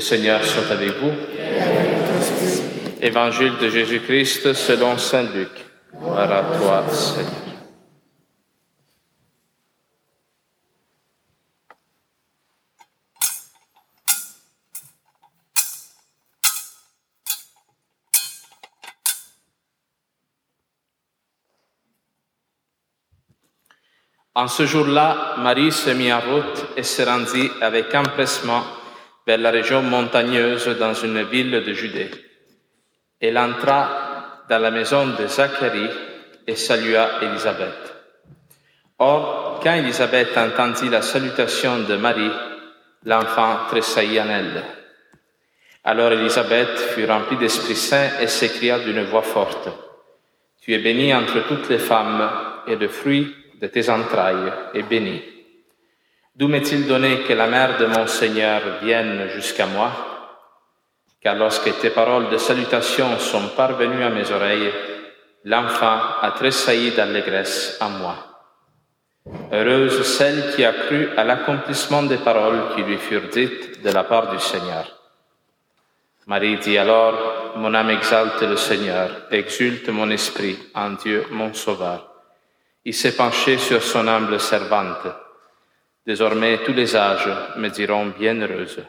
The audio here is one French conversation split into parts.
Seigneur soit avec vous. Évangile de Jésus-Christ selon Saint Luc. Gloire à toi, Seigneur. En ce jour-là, Marie se mit en route et se rendit avec empressement vers la région montagneuse dans une ville de Judée. Elle entra dans la maison de Zacharie et salua Élisabeth. Or, quand Élisabeth entendit la salutation de Marie, l'enfant tressaillit en elle. Alors Élisabeth fut remplie d'Esprit Saint et s'écria d'une voix forte, Tu es bénie entre toutes les femmes, et le fruit de tes entrailles est béni. D'où m'est-il donné que la mère de mon Seigneur vienne jusqu'à moi? Car lorsque tes paroles de salutation sont parvenues à mes oreilles, l'enfant a tressailli d'allégresse en moi. Heureuse celle qui a cru à l'accomplissement des paroles qui lui furent dites de la part du Seigneur. Marie dit alors, Mon âme exalte le Seigneur, exulte mon esprit en Dieu mon Sauveur il s'est penché sur son humble servante. Désormais tous les âges me diront bienheureuse.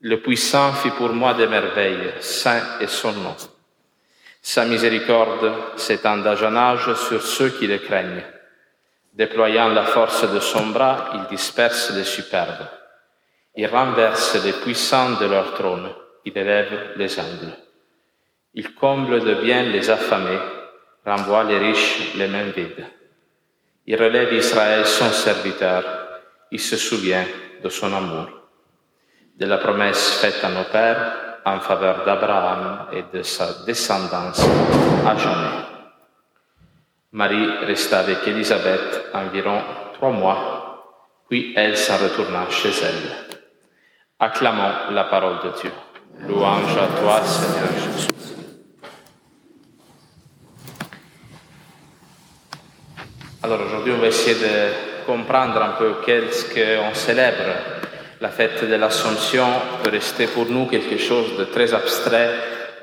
Le puissant fit pour moi des merveilles, saint est son nom. Sa miséricorde s'étend en âge sur ceux qui le craignent. Déployant la force de son bras, il disperse les superbes. Il renverse les puissants de leur trône, il élève les humbles. Il comble de bien les affamés, renvoie les riches les mains vides. Il relève Israël son serviteur. Il se souvient de son amour, de la promesse faite à nos pères en faveur d'Abraham et de sa descendance à jamais. Marie resta avec Élisabeth environ trois mois, puis elle s'en retourna chez elle. Acclamons la parole de Dieu. Louange à toi, Seigneur Jésus. Alors aujourd'hui, on va essayer de comprendre un peu qu'est-ce qu'on célèbre. La fête de l'Assomption peut rester pour nous quelque chose de très abstrait,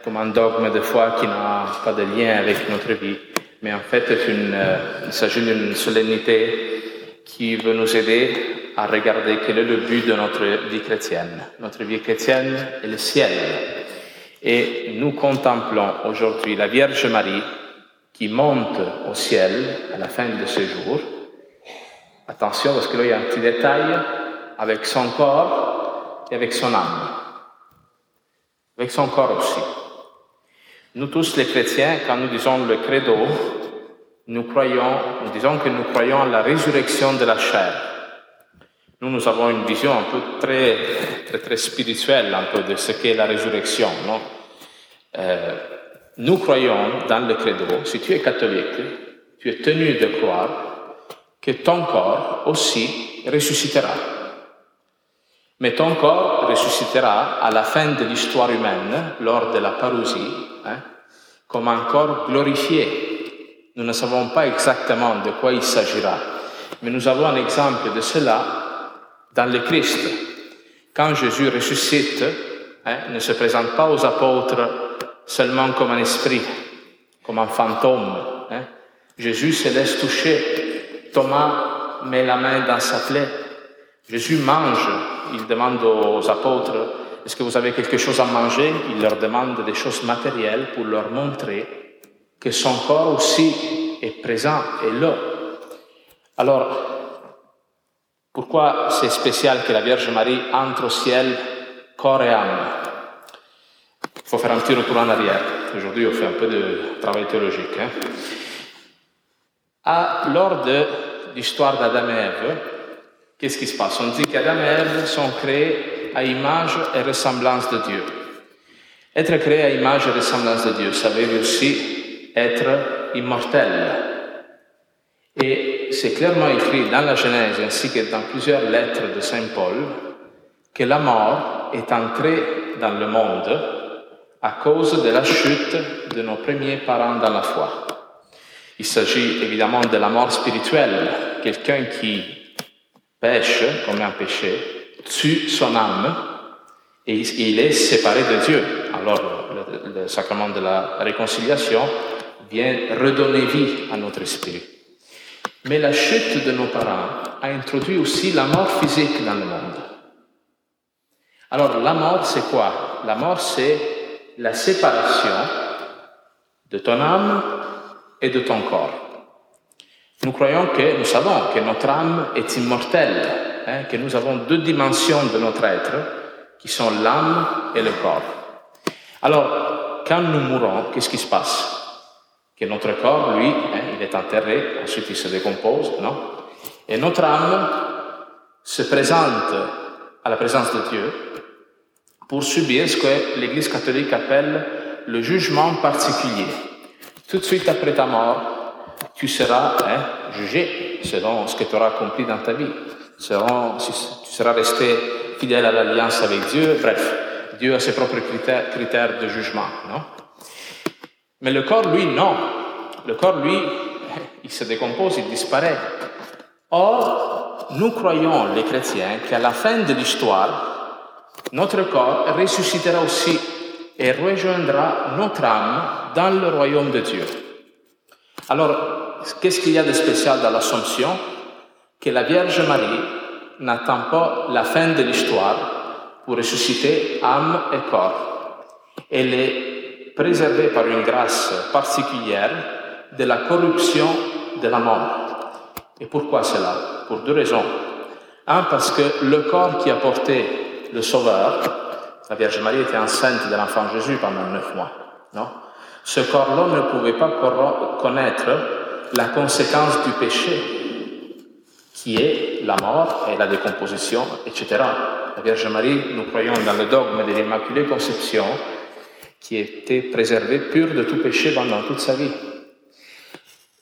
comme un dogme de foi qui n'a pas de lien avec notre vie. Mais en fait, euh, il s'agit d'une solennité qui veut nous aider à regarder quel est le but de notre vie chrétienne. Notre vie chrétienne est le ciel. Et nous contemplons aujourd'hui la Vierge Marie qui monte au ciel à la fin de ce jour. Attention, parce que là, il y a un petit détail avec son corps et avec son âme. Avec son corps aussi. Nous tous les chrétiens, quand nous disons le credo, nous croyons, disons que nous croyons à la résurrection de la chair. Nous, nous avons une vision un peu très, très, très spirituelle de ce qu'est la résurrection? Euh, nous croyons dans le credo, si tu es catholique, tu es tenu de croire que ton corps aussi ressuscitera. Mais ton corps ressuscitera à la fin de l'histoire humaine, lors de la parousie, hein, comme un corps glorifié. Nous ne savons pas exactement de quoi il s'agira, mais nous avons un exemple de cela dans le Christ. Quand Jésus ressuscite, hein, ne se présente pas aux apôtres seulement comme un esprit, comme un fantôme. Hein. Jésus se laisse toucher. Thomas met la main dans sa plaie. Jésus mange. Il demande aux apôtres, est-ce que vous avez quelque chose à manger? Il leur demande des choses matérielles pour leur montrer que son corps aussi est présent, est là. Alors, pourquoi c'est spécial que la Vierge Marie entre au ciel corps et âme? Il faut faire un petit retour en arrière. Aujourd'hui, on fait un peu de travail théologique. Hein. À, lors de l'histoire d'Adam et Ève, qu'est-ce qui se passe? On dit qu'Adam et Ève sont créés à image et ressemblance de Dieu. Être créé à image et ressemblance de Dieu, ça veut aussi être immortel. Et c'est clairement écrit dans la Genèse ainsi que dans plusieurs lettres de Saint Paul que la mort est entrée dans le monde à cause de la chute de nos premiers parents dans la foi. Il s'agit évidemment de la mort spirituelle. Quelqu'un qui pêche, comme un péché, tue son âme et il est séparé de Dieu. Alors le, le sacrement de la réconciliation vient redonner vie à notre esprit. Mais la chute de nos parents a introduit aussi la mort physique dans le monde. Alors la mort, c'est quoi? La mort, c'est la séparation de ton âme et de ton corps. Nous croyons que, nous savons que notre âme est immortelle, hein, que nous avons deux dimensions de notre être, qui sont l'âme et le corps. Alors, quand nous mourons, qu'est-ce qui se passe? Que notre corps, lui, hein, il est enterré, ensuite il se décompose, non? Et notre âme se présente à la présence de Dieu pour subir ce que l'Église catholique appelle le jugement particulier. Tout de suite après ta mort, tu seras hein, jugé selon ce que tu auras accompli dans ta vie. Selon, tu seras resté fidèle à l'alliance avec Dieu. Bref, Dieu a ses propres critères, critères de jugement, non? Mais le corps, lui, non. Le corps, lui, il se décompose, il disparaît. Or, nous croyons, les chrétiens, qu'à la fin de l'histoire, notre corps ressuscitera aussi et rejoindra notre âme dans le royaume de Dieu. Alors, qu'est-ce qu'il y a de spécial dans l'Assomption? Que la Vierge Marie n'attend pas la fin de l'histoire pour ressusciter âme et corps. Elle est préservée par une grâce particulière de la corruption de la mort. Et pourquoi cela? Pour deux raisons. Un, parce que le corps qui a porté le Sauveur, la Vierge Marie était enceinte de l'enfant Jésus pendant neuf mois, non? Ce corps-là ne pouvait pas connaître la conséquence du péché, qui est la mort et la décomposition, etc. La Vierge Marie, nous croyons dans le dogme de l'Immaculée Conception, qui était préservée pure de tout péché pendant toute sa vie.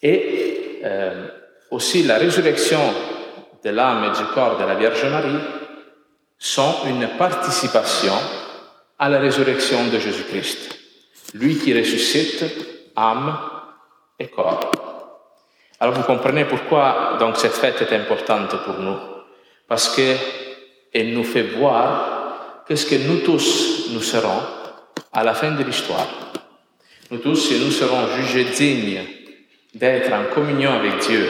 Et euh, aussi la résurrection de l'âme et du corps de la Vierge Marie sont une participation à la résurrection de Jésus-Christ. Lui qui ressuscite âme et corps. Alors vous comprenez pourquoi donc cette fête est importante pour nous. Parce qu'elle nous fait voir qu'est-ce que nous tous nous serons à la fin de l'histoire. Nous tous, si nous serons jugés dignes d'être en communion avec Dieu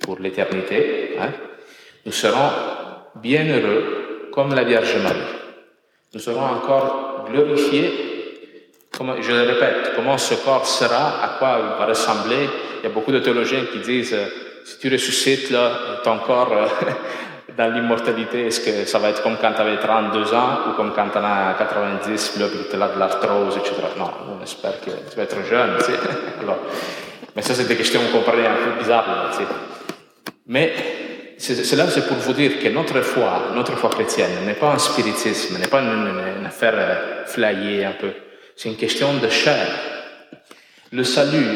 pour l'éternité, hein, nous serons bien heureux comme la Vierge Marie. Nous serons encore glorifiés. Comme, je le répète, comment ce corps sera, à quoi il va ressembler, il y a beaucoup de théologiens qui disent, euh, si tu ressuscites là, ton corps euh, dans l'immortalité, est-ce que ça va être comme quand tu avais 32 ans ou comme quand tu en as 90, là, tu as de l'arthrose, etc. Non, on espère que tu vas être jeune. Alors, mais ça, c'est des questions qu'on un peu bizarres. Mais cela, c'est pour vous dire que notre foi, notre foi chrétienne, n'est pas un spiritisme, n'est pas une, une affaire euh, flyée un peu. C'est une question de chair. Le salut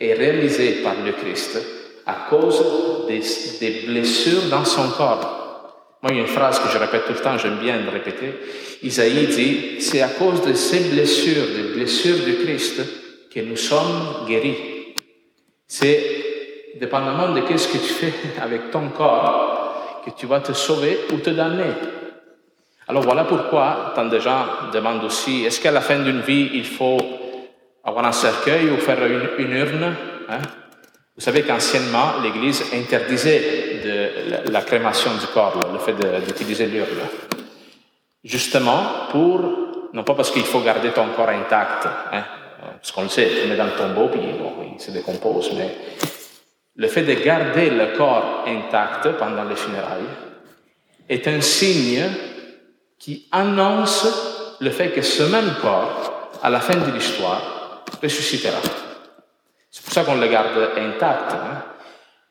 est réalisé par le Christ à cause des, blessures dans son corps. Moi, il y a une phrase que je répète tout le temps, j'aime bien le répéter. Isaïe dit, c'est à cause de ces blessures, des blessures du Christ, que nous sommes guéris. C'est dépendamment de ce que tu fais avec ton corps que tu vas te sauver ou te damner. Alors voilà pourquoi tant de gens demandent aussi, est-ce qu'à la fin d'une vie, il faut avoir un cercueil ou faire une, urne. Hein? Vous savez qu'anciennement, l'Église interdisait la, crémation du corps, le fait d'utiliser l'urne. Justement pour, non pas parce qu'il faut garder ton corps intact, hein, parce qu'on le sait, tu le mets dans le tombeau, puis il se décompose, mais le fait de garder le corps intact pendant les funérailles est un signe qui annonce le fait que ce même corps, à la fin de l'histoire, ressuscitera. C'est pour ça qu'on le garde intact, hein,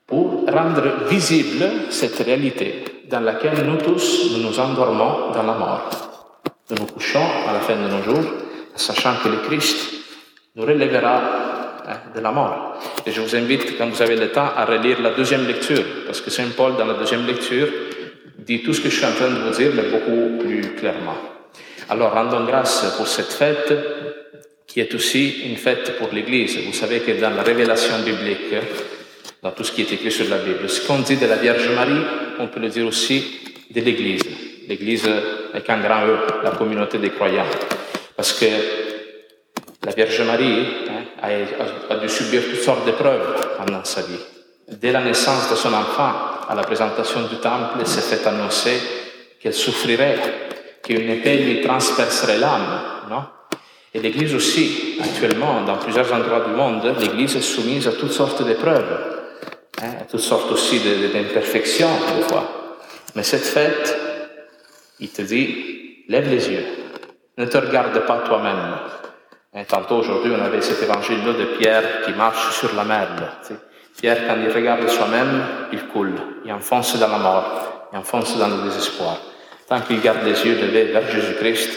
pour rendre visible cette réalité dans laquelle nous tous, nous nous endormons dans la mort. Nous nous couchons à la fin de nos jours, sachant que le Christ nous relèvera de la mort. Et je vous invite, quand vous avez le temps, à relire la deuxième lecture, parce que Saint Paul, dans la deuxième lecture, dit tout ce que je suis en train de vous dire, mais beaucoup plus clairement. Alors, rendons grâce pour cette fête qui est aussi une fête pour l'Église. Vous savez que dans la révélation biblique, dans tout ce qui est écrit sur la Bible, ce qu'on dit de la Vierge Marie, on peut le dire aussi de l'Église. L'Église avec un grand E, la communauté des croyants. Parce que la Vierge Marie a, dû subir toutes sortes d'épreuves pendant sa vie. Dès la naissance de son enfant, à la présentation du temple, il s'est fait annoncer qu'elle souffrirait, qu'une épée lui transpercerait l'âme, non? Et l'Église aussi, actuellement, dans plusieurs endroits du monde, l'Église est soumise à toutes sortes d'épreuves, hein, à toutes sortes aussi d'imperfections, des fois. Mais cette fête, il te dit, lève les yeux, ne te regarde pas toi-même. Et tantôt aujourd'hui, on avait cet évangile-là de Pierre qui marche sur la mer. Pierre, quand il regarde soi-même, il coule, il enfonce dans la mort, il enfonce dans le désespoir. Tant qu'il garde les yeux levés vers Jésus-Christ,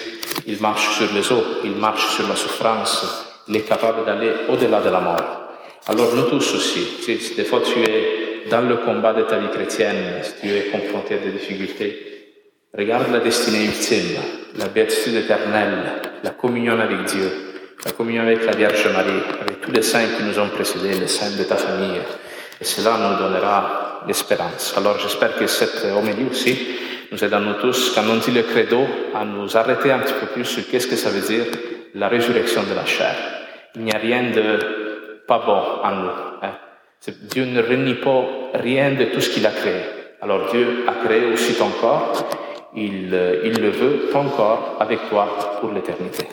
il marche sur les eaux, il marche sur la souffrance, il est capable d'aller au-delà de la mort. Alors nous tous aussi, si des fois tu es dans le combat de ta vie chrétienne, si tu es confronté à des difficultés, regarde la destinée ultime, la béatitude éternelle, la communion avec Dieu, la communion avec la Vierge Marie, avec tous les saints qui nous ont précédés, les saints de ta famille. Et cela nous donnera l'espérance. Alors j'espère que cette homélie aussi nous aide nous tous, quand on dit le credo, à nous arrêter un petit peu plus sur qu'est-ce que ça veut dire la résurrection de la chair. Il n'y a rien de pas bon en nous. Hein. Dieu ne renie pas rien de tout ce qu'il a créé. Alors Dieu a créé aussi ton corps, il, il le veut, ton corps, avec toi pour l'éternité.